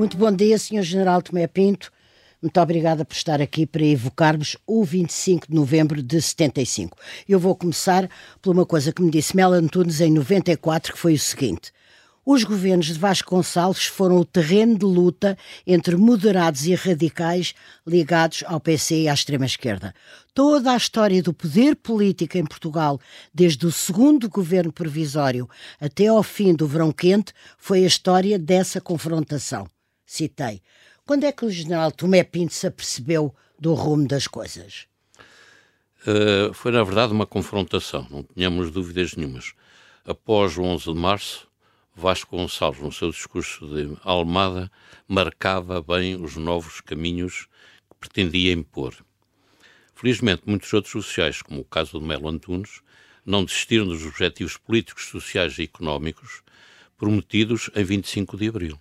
Muito bom dia, Sr. General Tomé Pinto. Muito obrigada por estar aqui para evocarmos o 25 de novembro de 75. Eu vou começar por uma coisa que me disse Mel Antunes em 94, que foi o seguinte. Os governos de Vasconcelos foram o terreno de luta entre moderados e radicais ligados ao PC e à extrema-esquerda. Toda a história do poder político em Portugal, desde o segundo governo provisório até ao fim do verão quente, foi a história dessa confrontação. Citei. Quando é que o general Tomé Pinto se apercebeu do rumo das coisas? Uh, foi, na verdade, uma confrontação, não tínhamos dúvidas nenhumas. Após o 11 de março, Vasco Gonçalves, no seu discurso de Almada, marcava bem os novos caminhos que pretendia impor. Felizmente, muitos outros sociais, como o caso de Melo Antunes, não desistiram dos objetivos políticos, sociais e económicos prometidos em 25 de abril.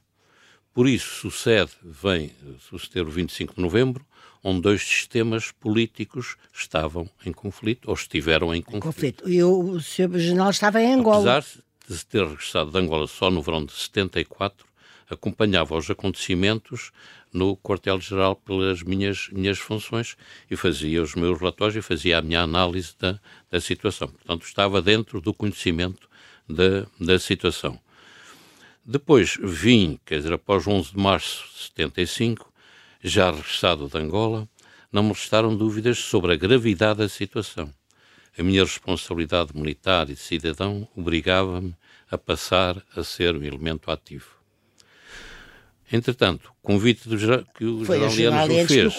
Por isso, sucede, vem suceder o 25 de novembro, onde dois sistemas políticos estavam em conflito, ou estiveram em conflito. conflito. E o Sr. General estava em Angola. Apesar de ter regressado de Angola só no verão de 74, acompanhava os acontecimentos no quartel-geral pelas minhas, minhas funções e fazia os meus relatórios e fazia a minha análise da, da situação. Portanto, estava dentro do conhecimento da, da situação. Depois vim, quer dizer, após 11 de março de 75, já regressado de Angola, não me restaram dúvidas sobre a gravidade da situação. A minha responsabilidade militar e cidadão obrigava-me a passar a ser um elemento ativo. Entretanto, convite do, que o Foi general Lianos fez,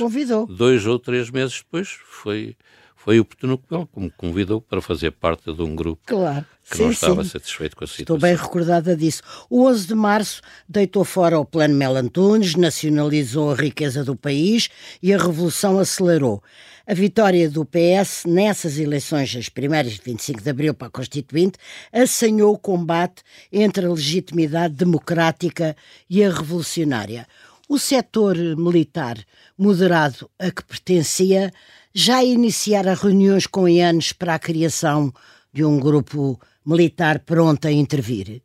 dois ou três meses depois, foi foi o Petonocubel que me convidou para fazer parte de um grupo claro. que sim, não estava sim. satisfeito com a situação. Estou bem recordada disso. O 11 de março deitou fora o plano Melantunes, nacionalizou a riqueza do país e a revolução acelerou. A vitória do PS nessas eleições, as primeiras de 25 de abril para a Constituinte, assanhou o combate entre a legitimidade democrática e a revolucionária. O setor militar moderado a que pertencia já iniciara reuniões com Ianes para a criação de um grupo militar pronto a intervir?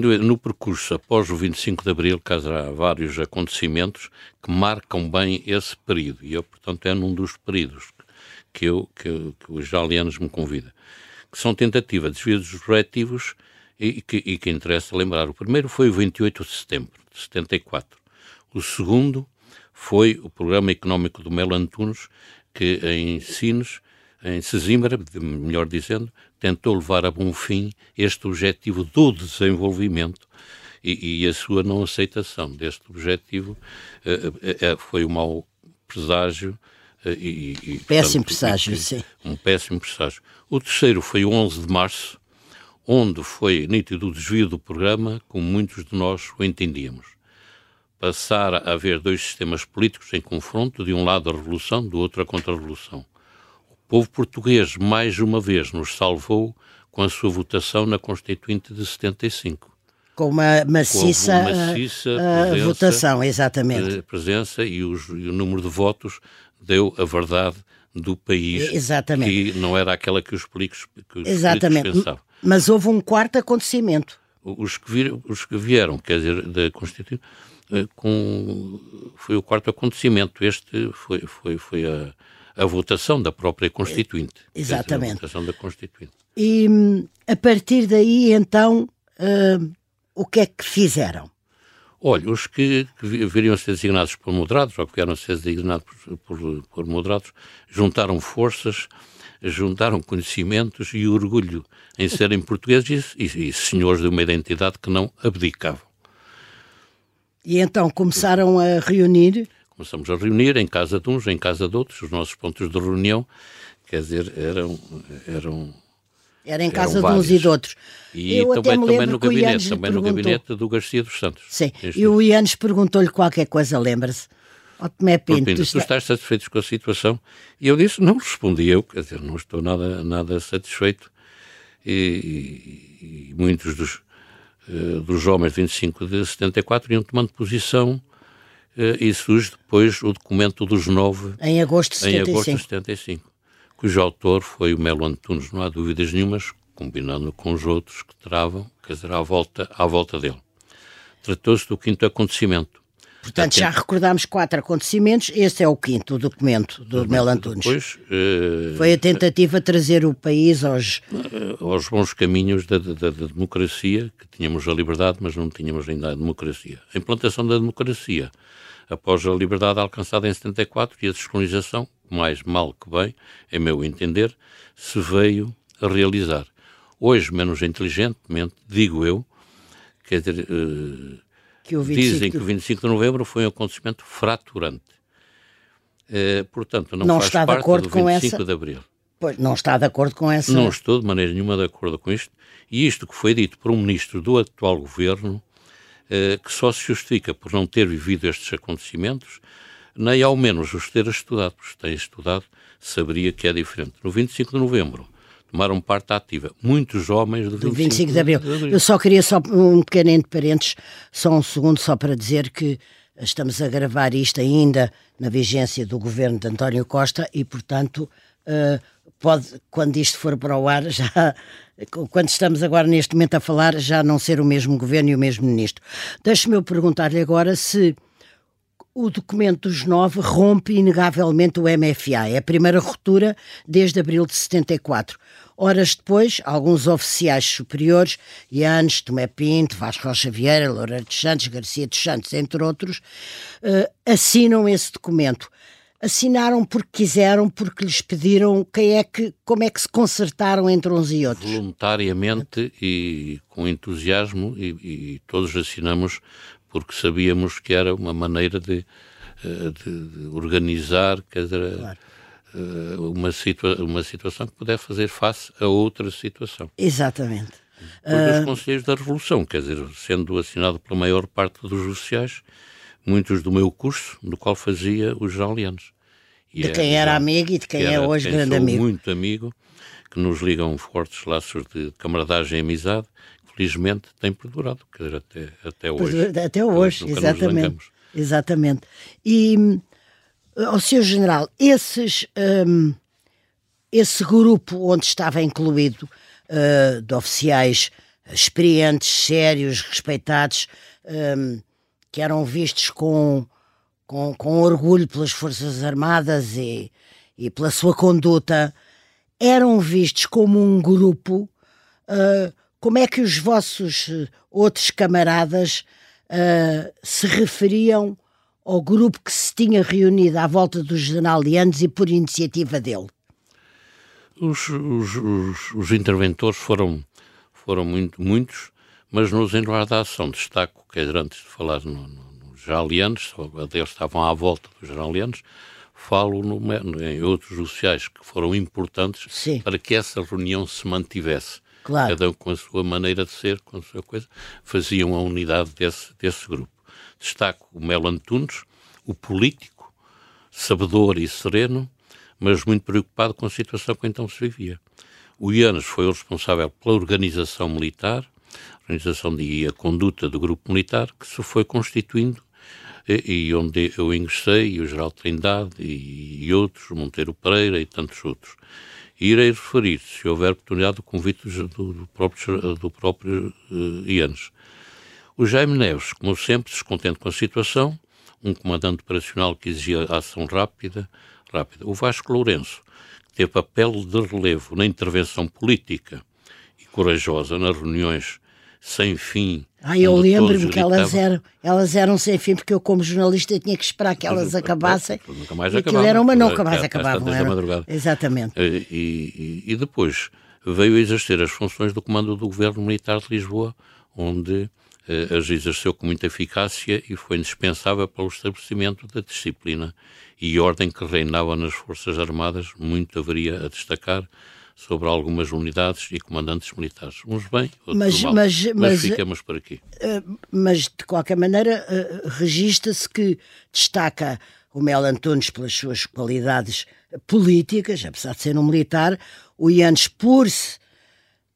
Dúvida, no percurso após o 25 de Abril, caso há vários acontecimentos que marcam bem esse período, e eu, portanto, é num dos períodos que, eu, que, que os Jalianos me convida, que são tentativa de desvio dos objetivos e que, e que interessa lembrar. O primeiro foi o 28 de setembro de 74. O segundo foi o Programa Económico do Melo Antunes, que em Sines, em Sesimbra, melhor dizendo, tentou levar a bom fim este objetivo do desenvolvimento e, e a sua não aceitação deste objetivo uh, uh, foi um mau presságio uh, e, e, péssimo portanto, presságio, sim. Um péssimo presságio. O terceiro foi o 11 de março, onde foi nítido o desvio do programa, como muitos de nós o entendíamos passar a haver dois sistemas políticos em confronto, de um lado a revolução, do outro a contra-revolução. O povo português, mais uma vez, nos salvou com a sua votação na Constituinte de 75. Com uma maciça, com uma maciça uh, presença, votação, exatamente. A presença e, os, e, o número de votos deu a verdade do país, exatamente. que não era aquela que os políticos, que os exatamente. políticos pensavam. Mas houve um quarto acontecimento. Os que, vir, os que vieram, quer dizer, da Constituinte, eh, com, foi o quarto acontecimento. Este foi, foi, foi a, a votação da própria Constituinte. Exatamente. a votação da Constituinte. E a partir daí, então, uh, o que é que fizeram? Olha, os que, que viriam a ser designados por moderados, ou que vieram a ser designados por, por, por moderados, juntaram forças, juntaram conhecimentos e orgulho em serem portugueses e, e senhores de uma identidade que não abdicavam. E então começaram a reunir? Começamos a reunir em casa de uns, em casa de outros, os nossos pontos de reunião, quer dizer, eram... eram era em casa de uns e de outros. E Eu também, também no gabinete, também no gabinete do Garcia dos Santos. Sim, e o Ianes perguntou-lhe qualquer coisa, lembra-se? Ó Tomé Pinto, Pinto, tu, está... tu estás satisfeito com a situação? E eu disse, não respondi eu, quer dizer, não estou nada, nada satisfeito. E, e, e muitos dos, dos homens de 25 de 74 iam tomando posição uh, e surge depois o documento dos nove em agosto de 75, em agosto de 75 cujo autor foi o Melo Antunes, não há dúvidas nenhumas, combinando com os outros que travam, quer dizer, à volta, à volta dele. Tratou-se do quinto acontecimento. Portanto, já recordámos quatro acontecimentos, este é o quinto documento do Mel Antunes. Depois, uh, Foi a tentativa de trazer o país aos... Uh, aos bons caminhos da, da, da, democracia, que tínhamos a liberdade, mas não tínhamos ainda a democracia. A implantação da democracia, após a liberdade alcançada em 74 e a descolonização, mais mal que bem, em meu entender, se veio a realizar. Hoje, menos inteligentemente, digo eu, quer dizer... Uh, que o 25 dizem que o 25 de novembro foi um acontecimento fraturante. Uh, portanto, não, não faz está parte de acordo do 25 com essa... de abril. Pois, não está de acordo com essa. Não estou de maneira nenhuma de acordo com isto. E isto que foi dito por um ministro do atual governo, uh, que só se justifica por não ter vivido estes acontecimentos, nem ao menos os ter estudado, porque tem estudado, saberia que é diferente. No 25 de novembro, tomaram parte ativa. Muitos homens do 25, do 25 de, abril. de, abril. Eu só queria só um pequeno entre parênteses, só um segundo, só para dizer que estamos a gravar isto ainda na vigência do governo de António Costa e, portanto, uh, pode, quando isto for para o ar, já, quando estamos agora neste momento a falar, já não ser o mesmo governo e o mesmo ministro. Deixe-me eu perguntar-lhe agora se o documento dos nove rompe inegavelmente o MFA. É a primeira ruptura desde abril de 74. Horas depois, alguns oficiais superiores, Ianes, Tomé Pinto, Vasco Rocha Vieira, Loureiro dos Santos, Garcia dos Santos, entre outros, uh, assinam esse documento. Assinaram porque quiseram, porque lhes pediram quem é que, como é que se consertaram entre uns e outros. Voluntariamente e com entusiasmo, e, e todos assinamos porque sabíamos que era uma maneira de, eh, de, de organizar, quer dizer, claro. Eh, uma, situa uma situação que puder fazer face a outra situação. Exatamente. Porque uh... os Conselheiros da Revolução, quer dizer, sendo assinado pela maior parte dos oficiais, muitos do meu curso, do qual fazia os jaulianos. de quem era amigo e de quem é hoje quem grande amigo. muito amigo, que nos ligam fortes laços de camaradagem e amizade, felizmente tem perdurado, quer dizer, até, até hoje. Até hoje, exatamente. Exatamente. E, ao Sr. General, esses, um, esse grupo onde estava incluído uh, de oficiais experientes, sérios, respeitados, um, que eram vistos com, com, com orgulho pelas Forças Armadas e, e pela sua conduta, eram vistos como um grupo uh, como é que os vossos eh, outros camaradas uh, se referiam ao grupo que se tinha reunido à volta do general Leandros e por iniciativa dele? Os, os, os, os interventores foram, foram muito, muitos, mas nos em da ação destaco, que era antes de falar no, no, no general Leandros, eles estavam à volta do general Leandros, falo no, em outros sociais que foram importantes Sim. para que essa reunião se mantivesse. Claro. Cada um com a sua maneira de ser, com a sua coisa, faziam a unidade desse, desse grupo. Destaco o Melo Antunes, o político, sabedor e sereno, mas muito preocupado com a situação que então se vivia. O Ianes foi o responsável pela organização militar, organização e a conduta do grupo militar, que se foi constituindo e, e onde eu ingressei, e o Geral Trindade e, e outros, Monteiro Pereira e tantos outros irei referir, se houver oportunidade, o convite do, do próprio, do próprio uh, Ianes. O Jaime Neves, como sempre, descontente com a situação, um comandante operacional que exigia ação rápida, rápida. O Vasco Lourenço, que teve papel de relevo na intervenção política e corajosa nas reuniões sem fim. Ah, eu lembro-me que elas eram, elas eram sem fim, porque eu, como jornalista, tinha que esperar que elas acabassem. Nunca mais acabavam. Era uma, nunca mais acabavam. Era. Exatamente. E, e, e, depois veio exercer as funções do comando do governo militar de Lisboa, onde eh, as exerceu com muita eficácia e foi indispensável para o estabelecimento da disciplina e ordem que reinava nas Forças Armadas, muito haveria a destacar sobre algumas unidades e comandantes militares. Uns bem, outros mas, mal. Mas, mas, mas ficamos por aqui. Eh, mas, de qualquer maneira, uh, registra-se que destaca o Mel Antunes pelas suas qualidades políticas, apesar de ser um militar, o Ianes por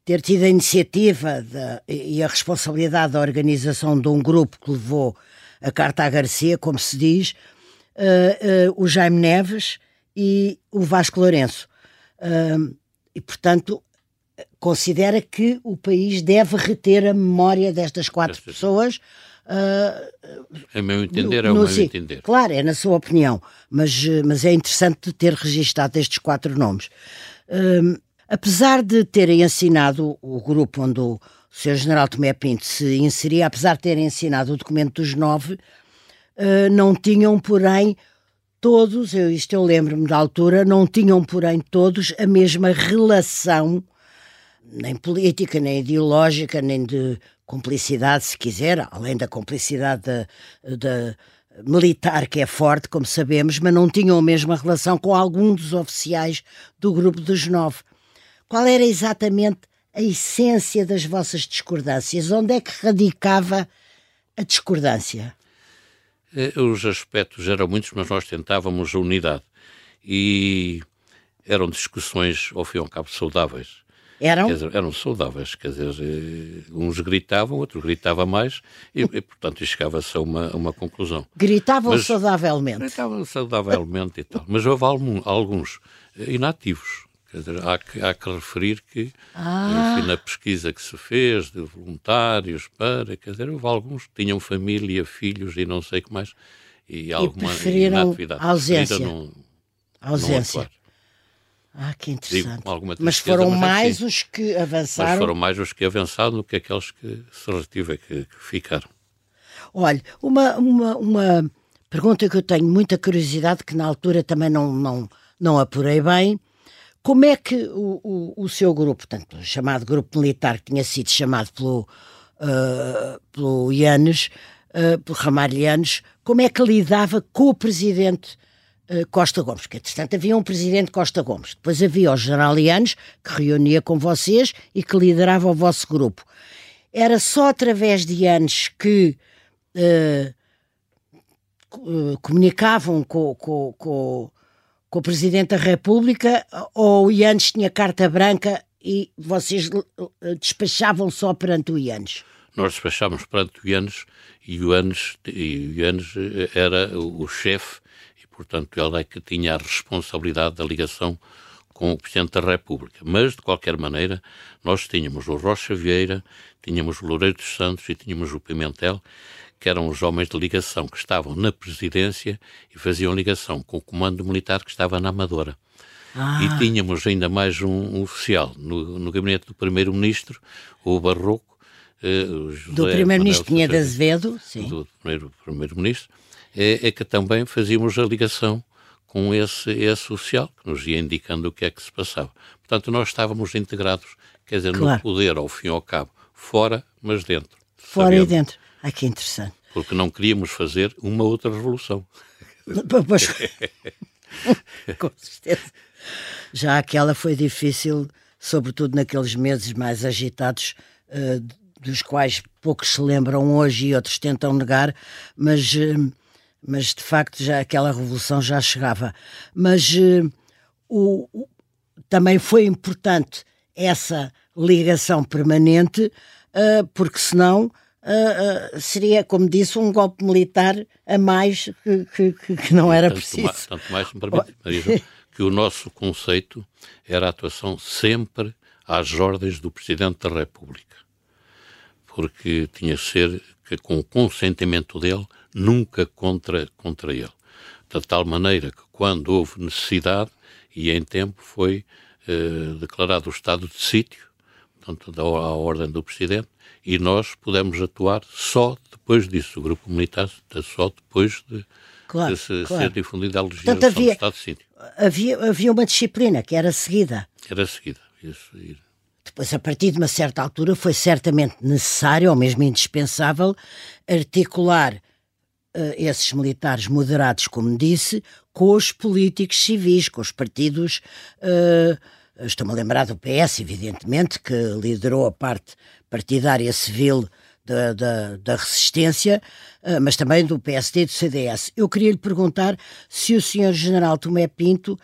ter tido a iniciativa de, e a responsabilidade da organização de um grupo que levou a carta à Garcia, como se diz, uh, uh, o Jaime Neves e o Vasco Lourenço. Uh, e, portanto, considera que o país deve reter a memória destas quatro pessoas Uh, é meu entender, no, é o meu entender. Claro, é na sua opinião, mas, mas é interessante ter registado estes quatro nomes. Uh, apesar de terem assinado o grupo onde o Sr. General Tomé Pinto se inseria, apesar de terem assinado o documento dos nove, uh, não tinham, porém, todos, eu, isto eu lembro-me da altura, não tinham, porém, todos a mesma relação, nem política, nem ideológica, nem de cumplicidade, se quiser, além da cumplicidade da, da militar, que é forte, como sabemos, mas não tinham a mesma relação com algum dos oficiais do grupo dos nove. Qual era exatamente a essência das vossas discordâncias? Onde é que radicava a discordância? Eh, os aspectos eram muitos, mas nós tentávamos a unidade. E eram discussões, ao fim e ao cabo, saudáveis. Eram? Dizer, eram saudáveis, quer dizer, eh, uns gritavam, outro gritava mais, e, e portanto chegava-se a uma, uma conclusão. Gritavam mas, saudavelmente? Gritavam saudavelmente e tal, mas houve alguns inativos, Quer dizer, há que, há que referir que, ah. enfim, na pesquisa que se fez de voluntários para, quer dizer, houve alguns que tinham família, filhos e não sei o que mais, e, e alguma inatividade. A ausência. Não, ausência. Não ah, que interessante. Digo, mas foram mas mais os que avançaram. Mas foram mais os que avançaram do que aqueles que se retiveram, que, que ficaram. Olha, uma, uma, uma pergunta que eu tenho muita curiosidade, que na altura também não, não, não apurei bem, como é que o, o, o seu grupo, portanto, chamado grupo militar, que tinha sido chamado pelo, uh, pelo Yanes, uh, pelo Ramalho Yanes, como é que lidava com o presidente uh, Costa Gomes? Porque, entretanto, havia um presidente Costa Gomes. Depois havia o general Yanes, que reunia com vocês e que liderava o vosso grupo. Era só através de Yanes que comunicavam com, com, com com o Presidente da República ou o Ianes tinha carta branca e vocês despachavam só perante o Ianes? Nós despachávamos perante o Ianes e o Ianes, e o Ianes eh, era o chefe e, portanto, ele é que tinha a responsabilidade da ligação com o Presidente da República. Mas, de qualquer maneira, nós tínhamos o Rocha Vieira, tínhamos o Loureiro dos Santos e tínhamos o Pimentel, que eram os homens de ligação que estavam na presidência e faziam ligação com o comando militar que estava na Amadora. Ah. E tínhamos ainda mais um, um oficial no, no gabinete do primeiro-ministro, o Barroco. Eh, do primeiro-ministro Pinheiro de Azevedo, sim. Do primeiro-ministro, é, é, que também fazíamos a ligação com esse, esse oficial, que nos ia indicando o que é que se passava. Portanto, nós estávamos integrados, quer dizer, claro. no poder, ao fim e ao cabo, fora, mas dentro. Fora sabendo. e dentro. Ai, que interessante. Porque não queríamos fazer uma outra revolução. Pois, com certeza. Já aquela foi difícil, sobretudo naqueles meses mais agitados, uh, dos quais poucos se lembram hoje e outros tentam negar, mas, uh, mas de facto já aquela revolução já chegava. Mas uh, o, o, também foi importante essa ligação permanente, porque senão uh, seria, como disse, um golpe militar a mais que, que, que não era tanto preciso. Mais, tanto mais, me permite, que o nosso conceito era a atuação sempre às ordens do Presidente da República. Porque tinha que ser que, com o consentimento dele, nunca contra, contra ele. De tal maneira que, quando houve necessidade, e em tempo, foi eh, declarado o estado de sítio, portanto, à ordem do Presidente, e nós pudemos atuar só depois disso. O grupo militar só depois de, claro, de se, claro. ser difundida a legislação Portanto, havia, do Estado de Sítio. Havia, havia uma disciplina que era seguida. Era seguida, isso. Depois, a partir de uma certa altura, foi certamente necessário, ou mesmo indispensável, articular uh, esses militares moderados, como disse, com os políticos civis, com os partidos. Uh, Estou-me a lembrar do PS, evidentemente, que liderou a parte partidária civil da, da, da, resistência, eh, mas também do PSD e do CDS. Eu queria lhe perguntar se o senhor general Tomé Pinto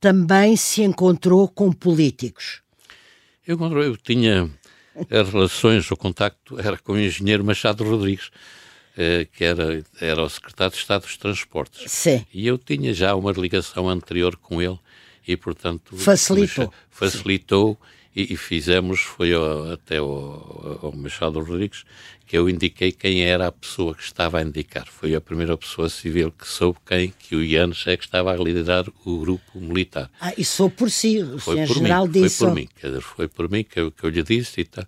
também se encontrou com políticos. Eu, eu tinha as relações, o contacto era com o engenheiro Machado Rodrigues, eh, que era, era o secretário de Estado dos Transportes. Sim. E eu tinha já uma ligação anterior com ele e, portanto, facilitou. Facilitou e, e fizemos, foi ao, até ao, ao Machado Rodrigues, que eu indiquei quem era a pessoa que estava a indicar. Foi a primeira pessoa civil que soube quem, que o Ianes é que estava a liderar o grupo militar. Ah, e sou por si, o foi por general mim, disse. Foi por mim, quer dizer, foi por mim que eu, que eu lhe disse e tal.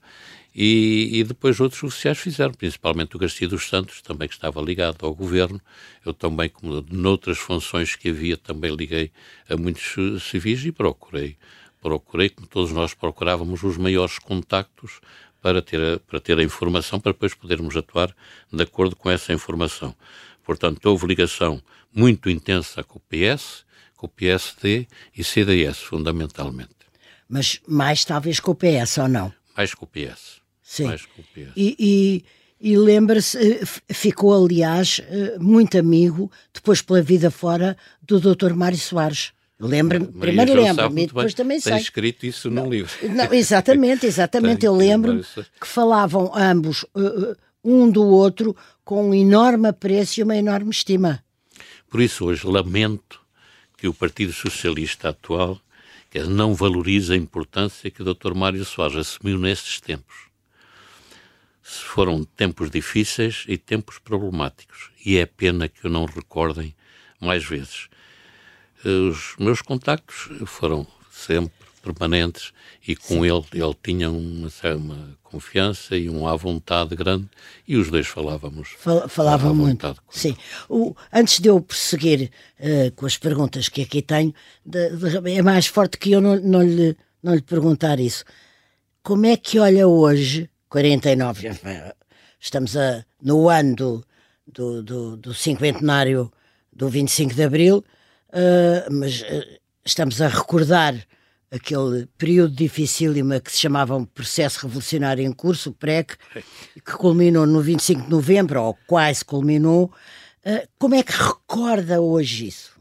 E, e, depois outros oficiais fizeram, principalmente o Garcia dos Santos, também que estava ligado ao governo. Eu também, como noutras funções que havia, também liguei a muitos civis e procurei, procurei, como todos nós procurávamos, os maiores contactos para ter, a, para ter a informação, para depois podermos atuar de acordo com essa informação. Portanto, houve ligação muito intensa com o PS, com o PSD e CDS, fundamentalmente. Mas mais talvez com o PS, ou não? Mais com o PS. Sim. Mais com o PS. E, e, e lembra-se, eh, ficou aliás eh, muito amigo, depois pela vida fora, do Dr. Mário Soares. Lembra-me, primeiro lembro-me e depois também sei. Tem escrito isso num não, livro. Não, exatamente, exatamente. eu lembro-me que falavam ambos, uh, um do outro, com um enorme apreço e uma enorme estima. Por isso, hoje, lamento que o Partido Socialista atual não valorize a importância que o Dr. Mário Soares assumiu nestes tempos foram tempos difíceis e tempos problemáticos. E é pena que o não recordem mais vezes. Os meus contactos foram sempre permanentes e com ele ele tinha uma, uma, confiança e uma vontade grande e os dois falávamos. Fal, falavam muito. sim. o, antes de eu prosseguir uh, com as perguntas que aqui tenho de, de, é mais forte que eu não, não, lhe, não lhe perguntar isso. Como é que olha hoje 49, estamos a, no ano do, do, do, do cinquentenário do 25 de Abril, uh, mas uh, estamos a recordar aquele período dificílimo que se chamava um processo revolucionário em curso, o PREC, que culminou no 25 de novembro, ou quase culminou. Uh, como é que recorda hoje isso?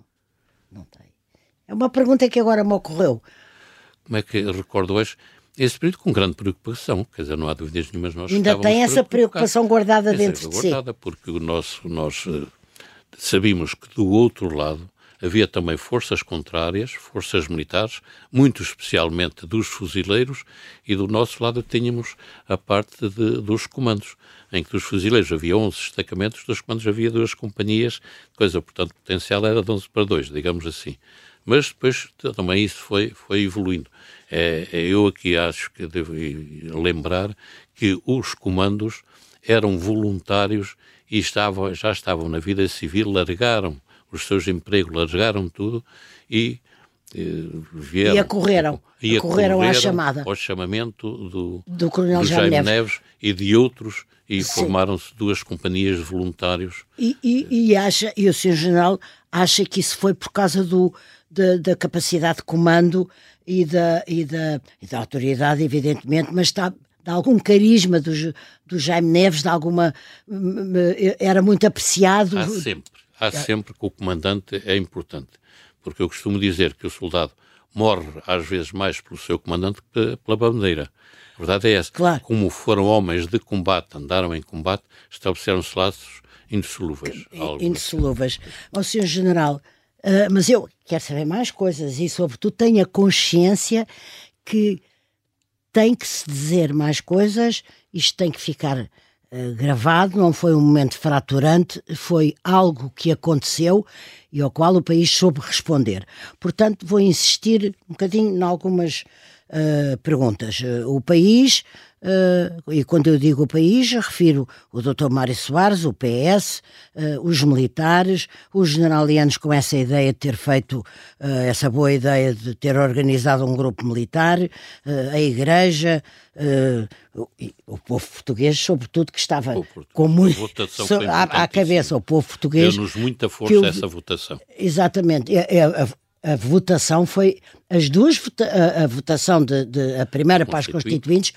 Não tem. É uma pergunta que agora me ocorreu. Como é que recordo hoje? Esse período com grande preocupação, quer dizer, não há dúvidas nenhumas. Nós Ainda tem essa preocupação guardada dentro de si. guardada, porque o nosso, nós uh, sabíamos que do outro lado havia também forças contrárias, forças militares, muito especialmente dos fuzileiros, e do nosso lado tínhamos a parte de, dos comandos, em que dos fuzileiros havia 11 destacamentos, dos comandos havia duas companhias, coisa, portanto, potencial era de 11 para 2, digamos assim. Mas depois também isso foi, foi evoluindo. É, é, eu aqui acho que devo lembrar que os comandos eram voluntários e estavam, já estavam na vida civil, largaram os seus empregos, largaram tudo e eh, vieram. E acorreram. E acorreram, à chamada. Ao chamamento do, do Coronel do Jaime Neves. Neves. e de outros e formaram-se duas companhias de voluntários. E, e, e, acha, e o Sr. General acha que isso foi por causa do, da, da capacidade de comando e da, e da, e da autoridade, evidentemente, mas está de algum carisma do, do Jaime Neves, de alguma. era muito apreciado. Há sempre, há sempre que o comandante é importante, porque eu costumo dizer que o soldado morre às vezes mais pelo seu comandante que pela bandeira. A verdade é essa. Claro. Como foram homens de combate, andaram em combate, estabeleceram-se laços indissolúveis. Indissolúveis. Ó, Sr. General, Uh, mas eu quero saber mais coisas e, sobretudo, tenho a consciência que tem que se dizer mais coisas, isto tem que ficar uh, gravado. Não foi um momento fraturante, foi algo que aconteceu e ao qual o país soube responder. Portanto, vou insistir um bocadinho em algumas uh, perguntas. o país Uh, e quando eu digo o país, refiro o Dr. Mário Soares, o PS, uh, os militares, os generalianos com essa ideia de ter feito uh, essa boa ideia de ter organizado um grupo militar, a Igreja, o, povo português, sobretudo, que estava com muito so, à, à, cabeça, o povo português. Deu-nos muita força eu, essa votação. Exatamente. É, é, a, a votação foi as duas a, a votação de, de, a primeira para as constituintes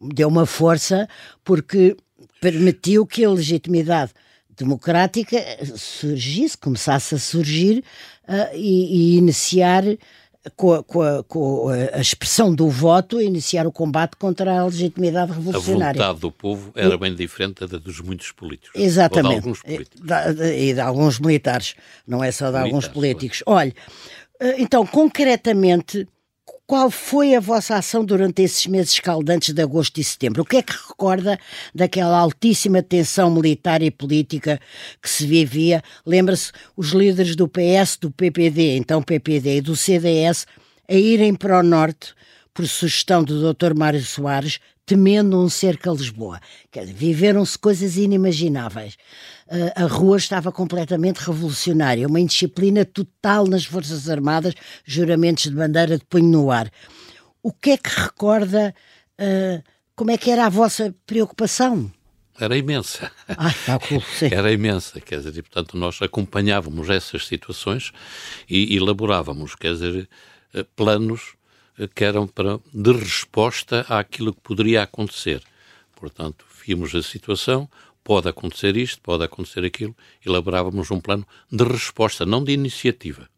deu uma força porque permitiu que a legitimidade democrática surgisse, começasse a surgir uh, e, e, iniciar com a, com, a, com a, expressão do voto, iniciar o combate contra a legitimidade revolucionária. A vontade do povo era e, bem diferente da dos muitos políticos. Exatamente. De alguns políticos. E de, e de alguns militares, não é só de militares, alguns políticos. Olha, ah, então, concretamente, qual foi a vossa ação durante esses meses escaldantes de agosto e setembro? O que é que recorda daquela altíssima tensão militar e política que se vivia? Lembra-se os líderes do PS, do PPD, então PPD, e do CDS a irem para o norte por sugestão do Dr. Mário Soares, temendo um cerco a Lisboa. Viveram-se coisas inimagináveis. Uh, a rua estava completamente revolucionária, uma indisciplina total nas Forças Armadas, juramentos de bandeira de punho no ar. O que é que recorda? Uh, como é que era a vossa preocupação? Era imensa. Ah, tá cool, Era imensa, quer dizer, e, portanto nós acompanhávamos essas situações e elaborávamos, quer dizer, eh, planos que eram para, de resposta àquilo que poderia acontecer. Portanto, vimos a situação, pode acontecer isto, pode acontecer aquilo, elaborávamos um plano de resposta, não de iniciativa.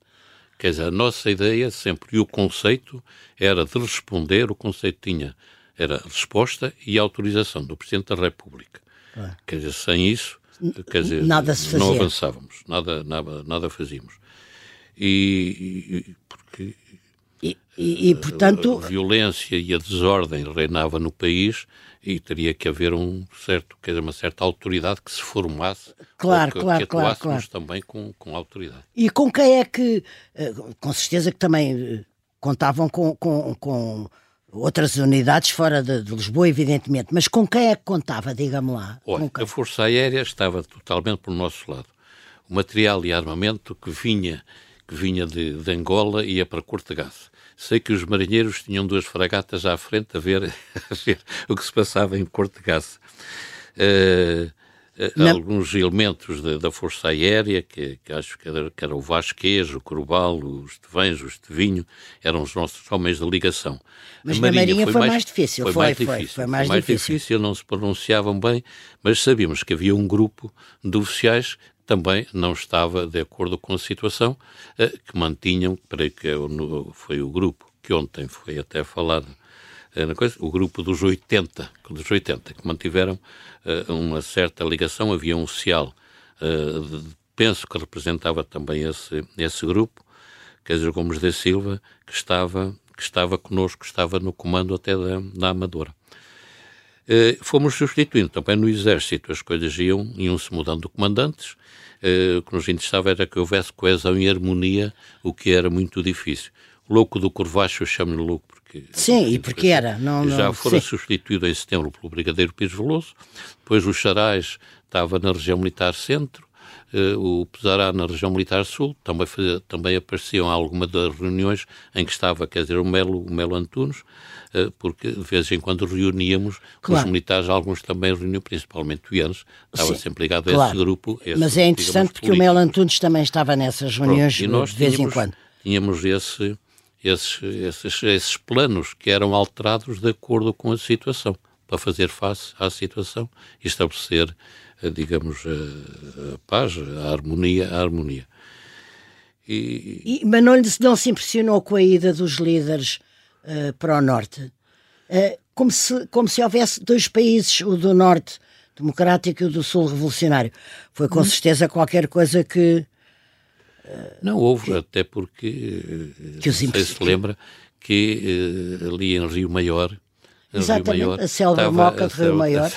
Quer dizer, a nossa ideia sempre, e o conceito, era de responder, o conceito tinha, era resposta e autorização do Presidente da República. É. Quer dizer, sem isso, quer dizer, nada se fazia. não avançávamos, nada, nada, nada fazíamos. E, e e, e, e, portanto. A violência e a desordem reinava no país e teria que haver um certo, quer dizer, uma certa autoridade que se formasse. Claro, que, claro, que claro, claro. também com, com autoridade. E com quem é que. Eh, com certeza que também eh, contavam com, com, com outras unidades fora de, de, Lisboa, evidentemente, mas com quem é que contava, diga-me lá? Olha, a Força Aérea estava totalmente pelo nosso lado. O material e armamento que vinha que vinha de, de Angola e ia para Cortegaz. Sei que os marinheiros tinham duas fragatas à frente a ver, a ver o que se passava em Cortegaz. Uh, uh, alguns elementos de, da Força Aérea, que, que acho que era, que era, o Vasquez, o Corubal, os Tevães, os Tevinho, eram os nossos homens de ligação. Mas a Marinha, Marinha foi, foi, mais, difícil. Foi, foi mais difícil. Foi mais, mais difícil. difícil, não se pronunciavam bem, mas sabíamos que havia um grupo de oficiais também não estava de acordo com a situação eh, que mantinham, para que foi o grupo que ontem foi até falado eh, na coisa, o grupo dos 80, dos 80 que mantiveram eh, uma certa ligação, havia um social, penso que representava também esse, esse grupo, dizer, Gomes da Silva, que estava, que estava connosco, estava no comando até da, da Amadora. Uh, fomos substituindo também no Exército, as coisas iam, iam-se mudando de comandantes, uh, o que nos interessava era que houvesse coesão e harmonia, o que era muito difícil. O louco do Corvacho, eu chamo-lhe louco porque... Sim, e porque era. Não, não, já fora substituído em setembro pelo Brigadeiro Pires Veloso, depois o Charais estava na região militar centro, o Pesará na região militar sul, também, fazia, também apareciam algumas das reuniões em que estava, quer dizer, o Melo, o Melo Antunes, uh, porque de vez em quando reuníamos claro. os militares, alguns também reuniam, principalmente o Ianes, estava Sim, sempre ligado a claro. esse grupo. Esse, Mas é interessante porque o Melo Antunes também estava nessas reuniões Pronto, de vez tínhamos, em quando. Tínhamos esse, esses, esses, esses planos que eram alterados de acordo com a situação, para fazer face à situação e estabelecer digamos, a, a, paz, a harmonia, a harmonia. E... E, mas não, não se impressionou com a ida dos líderes uh, para o Norte? Uh, como, se, como se houvesse dois países, o do Norte democrático e o do Sul revolucionário. Foi com hum. certeza qualquer coisa que... Uh, não houve, que, até porque, que não sei se lembra, que ali em Rio Maior Exatamente, Maior, a selva estava, moca de Rio Maior.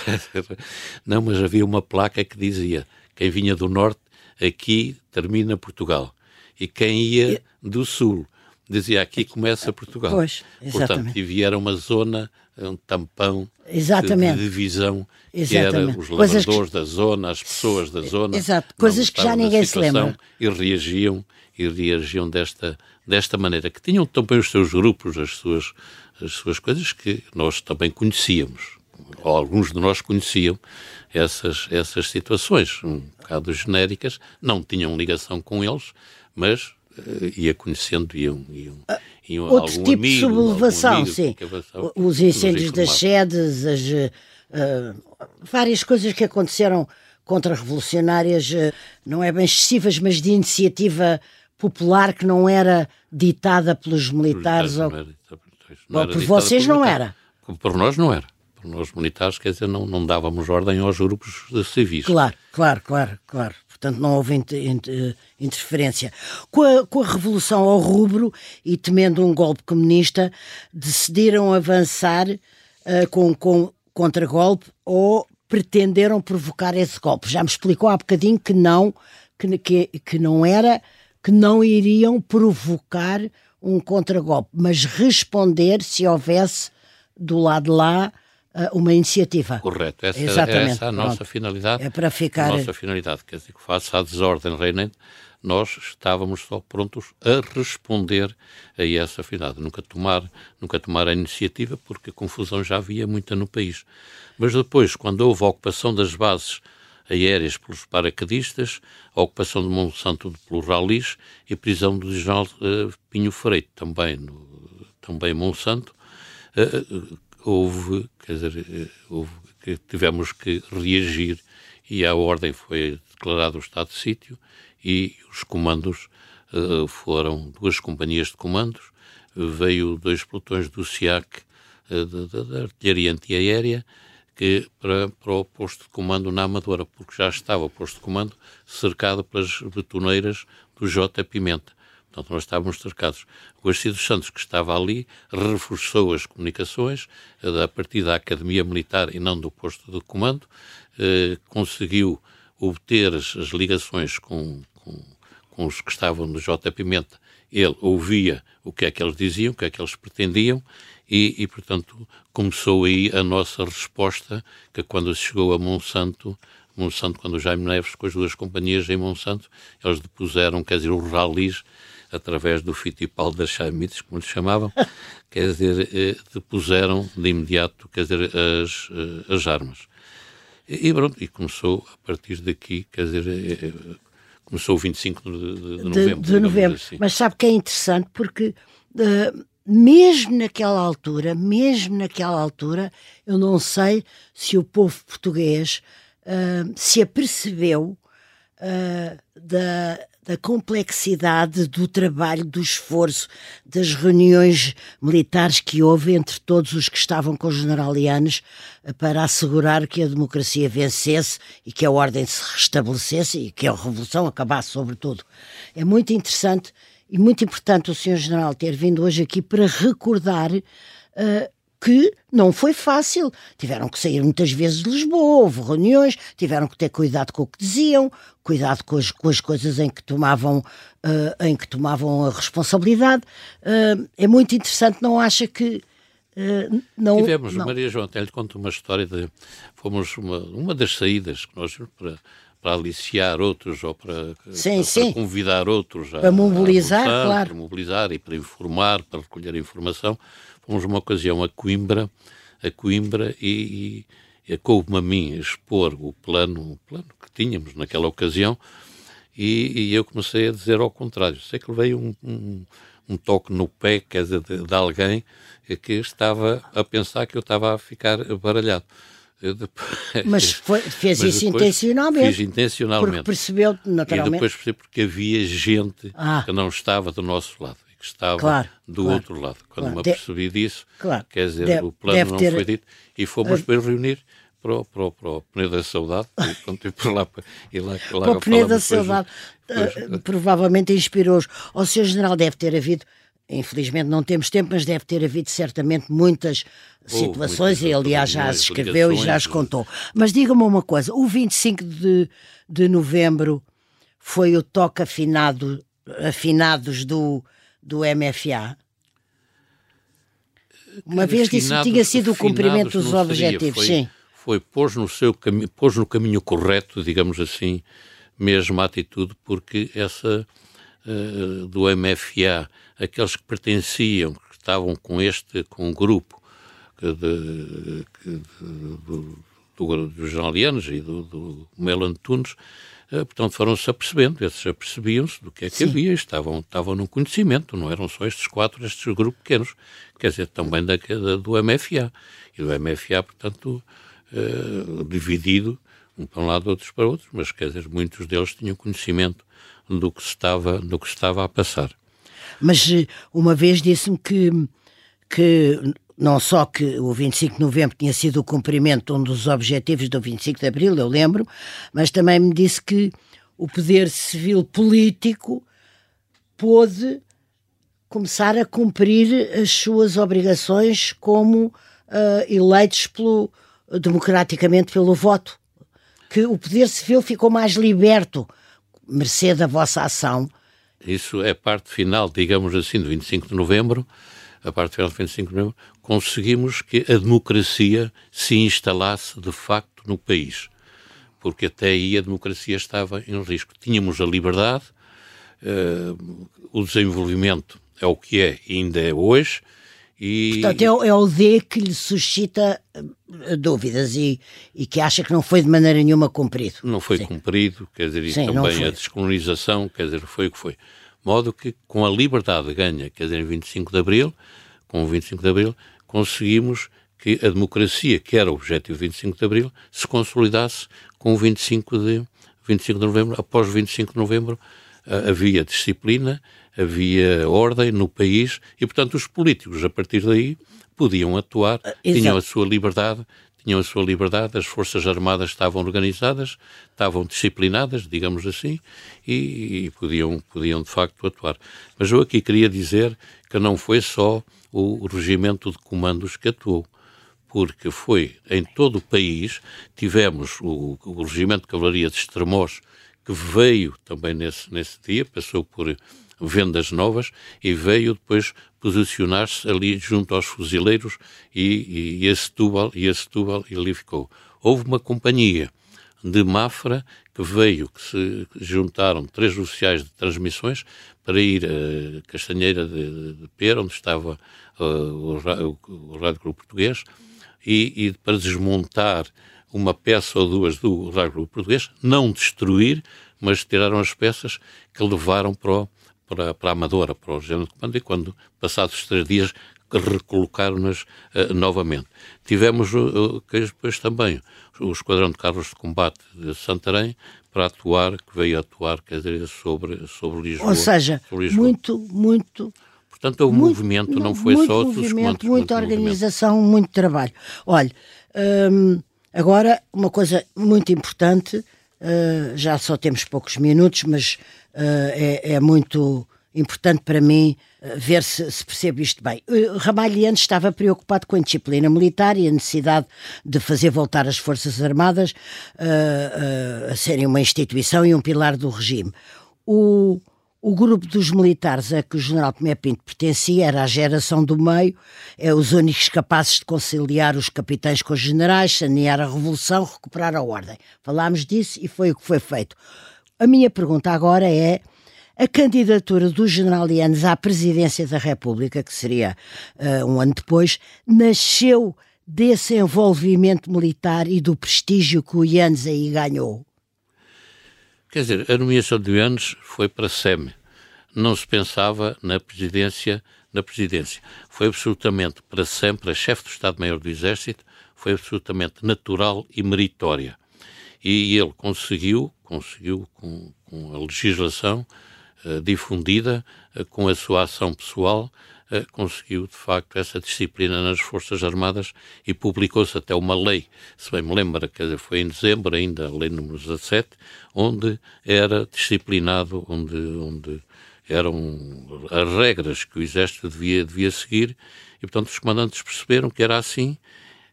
Não, mas havia uma placa que dizia quem vinha do norte, aqui termina Portugal. E quem ia do sul, dizia aqui começa Portugal. Pois, exatamente. Portanto, e vieram uma zona, um tampão exatamente. de divisão, exatamente. que era os lavradores que... da zona, as pessoas da zona. Exato, coisas que já ninguém se lembra. E reagiam, e reagiam desta, desta maneira, que tinham também os seus grupos, as suas as suas coisas que nós também conhecíamos, ou alguns de nós conheciam essas, essas situações, um bocado genéricas, não tinham ligação com eles, mas uh, ia conhecendo, iam, iam, iam Outro tipo amigo, de sublevação, sim. Os incêndios das sedes, as, uh, várias coisas que aconteceram contra-revolucionárias, uh, não é bem excessivas, mas de iniciativa popular que não era ditada pelos militares. Ou... Bom, por vocês não era. Por nós não era. Por nós militares, quer dizer, não, não dávamos ordem aos grupos civis. Claro, claro, claro, claro. portanto não houve inter, interferência. Com a, com a revolução ao rubro e temendo um golpe comunista, decidiram avançar uh, com, com contragolpe ou pretenderam provocar esse golpe. Já me explicou há bocadinho que não, que, que, que não era, que não iriam provocar um contragolpe, mas responder se houvesse do lado de lá eh, uma iniciativa. Correto, essa, Exatamente. essa é a nossa Pronto. finalidade. É para ficar. A nossa finalidade, quer dizer que face à desordem reinante, nós estávamos só prontos a responder a essa finalidade, nunca tomar, nunca tomar a iniciativa, porque a confusão já havia muita no país. Mas depois, quando houve a ocupação das bases aéreas pelos paraquedistas, a ocupação de Monsanto pelos ralis e a prisão do general uh, Pinho Freire, também, no, também Monsanto, uh, houve, quer dizer, houve, que tivemos que reagir e a ordem foi declarado o estado de sítio e os comandos uh, foram duas companhias de comandos, veio dois pelotões do SIAC da artilharia antiaérea que para, para o posto de comando na Amadora, porque já estava o posto de comando cercado pelas betoneiras do J. Pimenta. Portanto, nós estávamos cercados. O Garcia dos Santos, que estava ali, reforçou as comunicações a partir da Academia Militar e não do posto de comando, eh, conseguiu obter as, as ligações com, com, com, os que estavam no J. Pimenta. Ele ouvia o que é que eles diziam, o que é que eles pretendiam e, e, portanto, começou aí a nossa resposta, que quando chegou a Monsanto, Monsanto, quando o Jaime Neves, com as duas companhias em Monsanto, eles depuseram, quer dizer, os ralis, através do Fittipaldi das Chamites, como lhe chamavam, quer dizer, eh, depuseram de imediato, quer dizer, as, eh, as armas. E, e pronto, e começou a partir daqui, quer dizer, eh, começou o 25 de, de, de novembro. De, de novembro. Assim. Mas sabe que é interessante porque uh, mesmo naquela altura, mesmo naquela altura, eu não sei se o povo português uh, se apercebeu uh, da, da complexidade do trabalho, do esforço, das reuniões militares que houve entre todos os que estavam com os generalianos uh, para assegurar que a democracia vencesse e que a ordem se restabelecesse e que a revolução acabasse, sobretudo. É muito interessante e muito importante o Sr. General ter vindo hoje aqui para recordar uh, que não foi fácil. Tiveram que sair muitas vezes de Lisboa, houve reuniões, tiveram que ter cuidado com o que diziam, cuidado com as, com as coisas em que tomavam, uh, em que tomavam a responsabilidade. Uh, é muito interessante, não acha que Uh, não, Tivemos, não. Maria João, até lhe conto uma história de. Fomos uma, uma das saídas que nós para para aliciar outros ou para, sim, para, sim. para convidar outros a, para mobilizar, a claro. para mobilizar e para informar, para recolher informação. Fomos uma ocasião a Coimbra, a Coimbra e, e, e coube-me a mim expor o plano, o plano que tínhamos naquela ocasião e, e, eu comecei a dizer ao contrário. Sei que levei um, um, um toque no pé, quer dizer, de, de alguém que estava a pensar que eu estava a ficar baralhado. Depois, mas foi, fez mas isso intencionalmente. Fiz intencionalmente. Porque percebeu naturalmente. E depois percebi porque havia gente ah. que não estava do nosso lado e que estava claro, do claro, outro lado. Quando claro. me apercebi disso, quer dizer, deve, o plano não ter... foi dito e fomos uh... reunir para o, para, o, para o Pneu da Saudade e pronto, por lá, e lá, lá para o Pneu da Saudade. Depois, uh, provavelmente inspirou-os. O Sr. General deve ter havido Infelizmente não temos tempo, mas deve ter havido certamente muitas situações, e aliás já as escreveu e já as contou. Mas diga-me uma coisa: o 25 de, de novembro foi o toque afinado, afinados do, do MFA? Uma vez disse que tinha sido o cumprimento dos objetivos, foi, sim. Foi pôs no, seu pôs no caminho correto, digamos assim, mesmo a atitude, porque essa uh, do MFA aqueles que pertenciam, que estavam com este, com um grupo de, de, de, do, do, dos jornalianos e do, do Melan Tunes, eh, portanto foram-se apercebendo, esses apercebiam-se do que é que Sim. havia, estavam, estavam no conhecimento, não eram só estes quatro, estes grupos pequenos, quer dizer, também da, da do MFA, e do MFA, portanto, eh, dividido, um para um lado, outros para outros, mas quer dizer, muitos deles tinham conhecimento do que estava, do que estava a passar. Mas eh, uma vez disse-me que, que não só que o 25 de novembro tinha sido o cumprimento de um dos objetivos do 25 de abril, eu lembro, mas também me disse que o poder civil político pôde começar a cumprir as suas obrigações como uh, eleitos pelo, democraticamente pelo voto. Que o poder civil ficou mais liberto, mercê da vossa ação. Isso é parte final, digamos assim, do 25 de novembro, a parte final do 25 de novembro, conseguimos que a democracia se instalasse de facto no país. Porque até aí a democracia estava em risco. Tínhamos a liberdade, uh, o desenvolvimento é o que é, ainda é hoje. E... Portanto, é, é o D que lhe suscita eh, dúvidas e, e que acha que não foi de maneira nenhuma cumprido. Não foi Sim. cumprido, quer dizer, e Sim, também a descolonização, quer dizer, foi o que foi. Modo que, com a liberdade ganha, quer dizer, em 25 de Abril, com o 25 de Abril, conseguimos que a democracia, que era o objetivo do 25 de Abril, se consolidasse com o 25 de, 25 de Novembro. Após o 25 de Novembro, havia disciplina, havia ordem no país e, portanto, os políticos, a partir daí, podiam atuar, uh, tinham a sua liberdade, tinham a sua liberdade, as Forças Armadas estavam organizadas, estavam disciplinadas, digamos assim, e, e, podiam, podiam de facto atuar. Mas eu aqui queria dizer que não foi só o regimento de comandos que atuou, porque foi em todo o país, tivemos o, o regimento de cavalaria de Estremoz, que veio também nesse, nesse dia, passou por vendas novas e veio depois posicionar-se ali junto aos fuzileiros e, e, e esse Setúbal, e esse Setúbal e ali ficou. Houve uma companhia de Mafra que veio, que se juntaram três oficiais de transmissões para ir a Castanheira de, de Pera, onde estava uh, o, o, o Rádio Clube Português, e, e, para desmontar uma peça ou duas do Clube Português, não destruir, mas tiraram as peças que levaram para o, para, para a Amadora, para o género de comando, e quando, passados três dias, recolocaram-nas uh, novamente. Tivemos uh, depois também o Esquadrão de Carros de Combate de Santarém para atuar, que veio atuar, quer dizer, sobre, sobre Lisboa. Ou seja, Lisboa. muito, muito... Portanto, o movimento, não foi só movimento, dos comandos. Muita organização, movimento. muito trabalho. Olha, hum, agora, uma coisa muito importante, uh, já só temos poucos minutos, mas uh, é, é, muito importante para mim uh, ver se, se percebo isto bem. Uh, estava preocupado com a disciplina militar e a necessidade de fazer voltar as Forças Armadas a serem uma instituição e um pilar do regime. O, o grupo dos militares a que o general Tomé Pinto pertencia era a geração do meio, é os únicos capazes de conciliar os capitães com os generais, sanear a revolução, recuperar a ordem. Falámos disso e foi o que foi feito. A minha pergunta agora é: a candidatura do general Lianes à presidência da República, que seria uh, um ano depois, nasceu desse envolvimento militar e do prestígio que o Yanes aí ganhou? Quer dizer, a nomeação de Yanes foi para SEME. Não se pensava na presidência, na presidência. Foi absolutamente para sempre a chefe do Estado-Maior do Exército, foi absolutamente natural e meritória. E ele conseguiu, conseguiu com, com a legislação uh, difundida, uh, com a sua ação pessoal, conseguiu de facto essa disciplina nas Forças Armadas e publicou-se até uma lei, se bem me lembro, quer foi em dezembro ainda, a lei número 17, onde era disciplinado, onde, onde eram as regras que o Exército devia, devia seguir e, portanto, os comandantes perceberam que era assim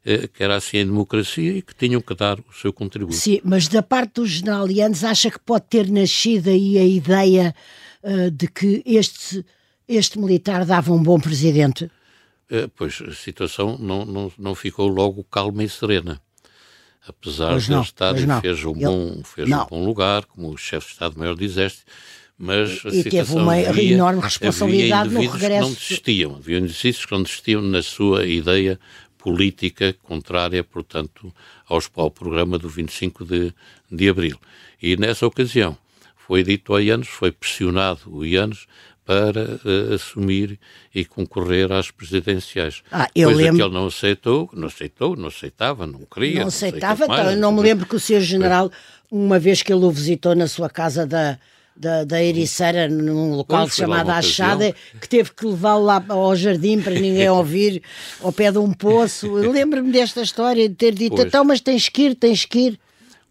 eh, que era assim em democracia e que tinham que dar o seu contributo. Sim, mas da parte dos generalianos acha que pode ter nascido aí a ideia uh, de que este, este militar dava um bom presidente? Uh, pois, a situação não, não, não ficou logo calma e serena. Apesar pois de não, ele estar, ele fez, um, ele, bom, fez um bom lugar, como o chefe de Estado-Maior do Exército, mas a e teve uma havia, enorme responsabilidade no regresso. Que não desistiam, havia indivíduos que não desistiam na sua ideia política contrária, portanto, aos, ao programa do 25 de, de abril. E nessa ocasião foi dito a Ianes, foi pressionado o Ianes para uh, assumir e concorrer às presidenciais. Ah, eu Coisa lembro... que ele não aceitou, não aceitou, não aceitava, não queria. Não aceitava, não, então, eu não me lembro que o Sr. General, uma vez que ele o visitou na sua casa da, da, da Ericeira num local pois, chamado Achada, que teve que levá-lo lá ao jardim para ninguém ouvir, ao pé de um poço. Lembro-me desta história de ter dito, pois. então, mas tens que ir, tens que ir.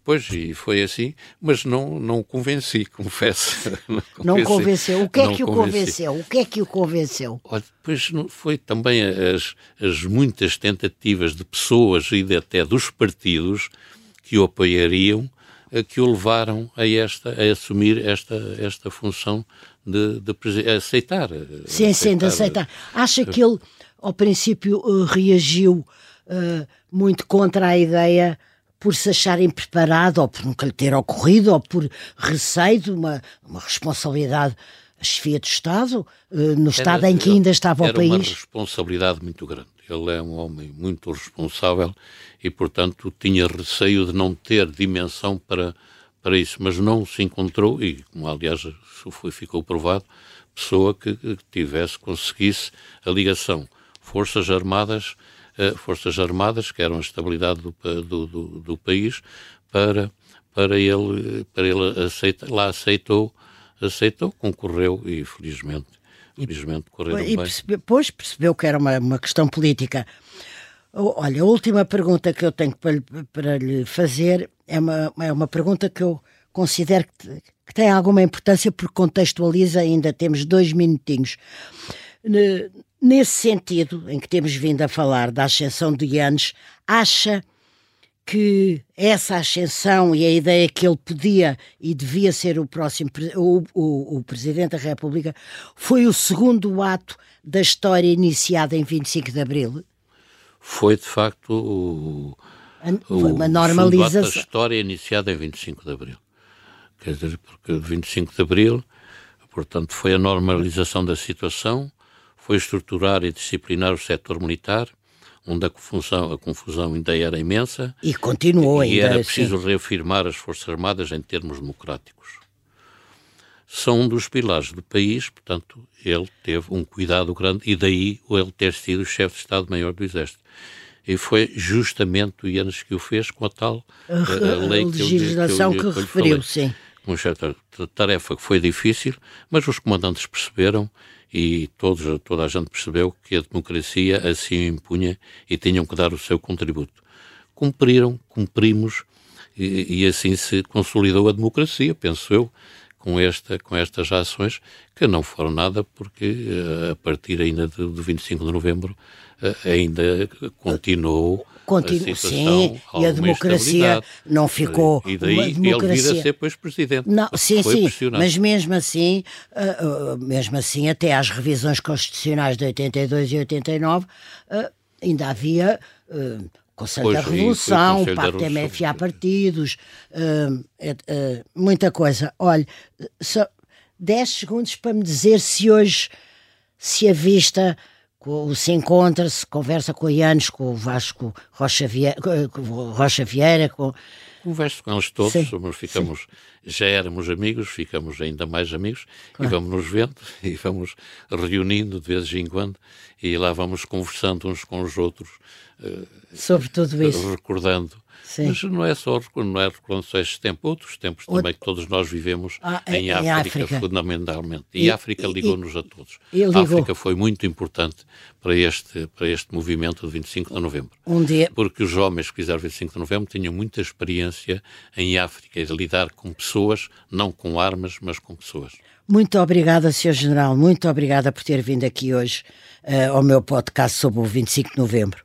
Pois, e foi assim, mas não, não convenci, confesso. Não, não convenceu. O que é que o convenceu? O que é que o convenceu? Olha, depois foi também as, as muitas tentativas de pessoas e de, até dos partidos que o apoiariam que o levaram a, esta, a assumir esta, esta função de, de aceitar. Sim, aceitar. sim, de aceitar. Acha que ele, ao princípio, uh, reagiu uh, muito contra a ideia por se achar impreparado, ou por nunca lhe ter ocorrido, ou por receio de uma, uma responsabilidade a chefia do Estado, uh, no Estado era, em que ainda estava o país? Era uma responsabilidade muito grande. Ele é um homem muito responsável e, portanto, tinha receio de não ter dimensão para, para isso, mas não se encontrou, e como aliás foi, ficou provado, pessoa que, tivesse, conseguisse a ligação Forças Armadas, Forças Armadas, que eram a estabilidade do, do, do, do país, para, para ele, para ele aceita, lá aceitou, aceitou, concorreu e felizmente Felizmente correram e, bem. depois percebeu que era uma, uma questão política. Olha, a última pergunta que eu tenho para, para lhe fazer é uma, é uma pergunta que eu considero que, que tem alguma importância porque contextualiza, ainda temos dois minutinhos. Nesse sentido, em que temos vindo a falar da ascensão de Yanes, acha que essa ascensão e a ideia que ele podia e devia ser o próximo o, o, o, Presidente da República foi o segundo ato da história iniciada em 25 de Abril? Foi, de facto, o, foi uma normalização. da história iniciada em 25 de Abril. Quer dizer, porque 25 de Abril, portanto, foi a normalização da situação, foi estruturar e disciplinar o setor militar, onde a confusão, a confusão ainda era imensa. E continuou ainda. E era preciso sim. reafirmar as Forças Armadas em termos democráticos. São um dos pilares do país, portanto, ele teve um cuidado grande e daí ele ter sido o chefe de Estado-Maior do Exército. E foi justamente o Ianes que o fez com a tal a, a lei a legislação que, eu, que, que referiu, sim. Uma certa tarefa que foi difícil, mas os comandantes perceberam e todos, toda a gente percebeu que a democracia assim o impunha e tinham que dar o seu contributo. Cumpriram, cumprimos e, e assim se consolidou a democracia, penso eu, com, esta, com estas ações, que não foram nada, porque eh, a partir ainda de, de 25 de novembro eh, ainda continuou Continu sim, e a democracia não ficou. E daí democracia... ele vir a ser depois presidente. Não, sim, sim, mas mesmo assim, uh, uh, mesmo assim, até às revisões constitucionais de 82 e 89, uh, ainda havia. Conselho pois, da Revolução, o Pacto MFA partidos, muita coisa. Olha, só 10 segundos para me dizer se hoje se avista se encontra, se conversa com o Ianes, com o Vasco Rocha Vieira, com Rocha Vieira com... Converso com eles todos, somos, ficamos, já éramos amigos, ficamos ainda mais amigos claro. e vamos nos vendo e vamos reunindo de vez em quando e lá vamos conversando uns com os outros. Sobre tudo isso. Recordando Sim. Mas não é só não é só este tempo, outros tempos Outro... também que todos nós vivemos ah, em, em, África, África, fundamentalmente. E, e África ligou-nos a todos. A África foi muito importante para este, para este movimento de 25 de novembro. Um dia... Porque os homens que fizeram 25 de novembro tinham muita experiência em África, de lidar com pessoas, não com armas, mas com pessoas. Muito obrigada, Sr. General, muito obrigada por ter vindo aqui hoje uh, ao meu podcast sobre o 25 de novembro.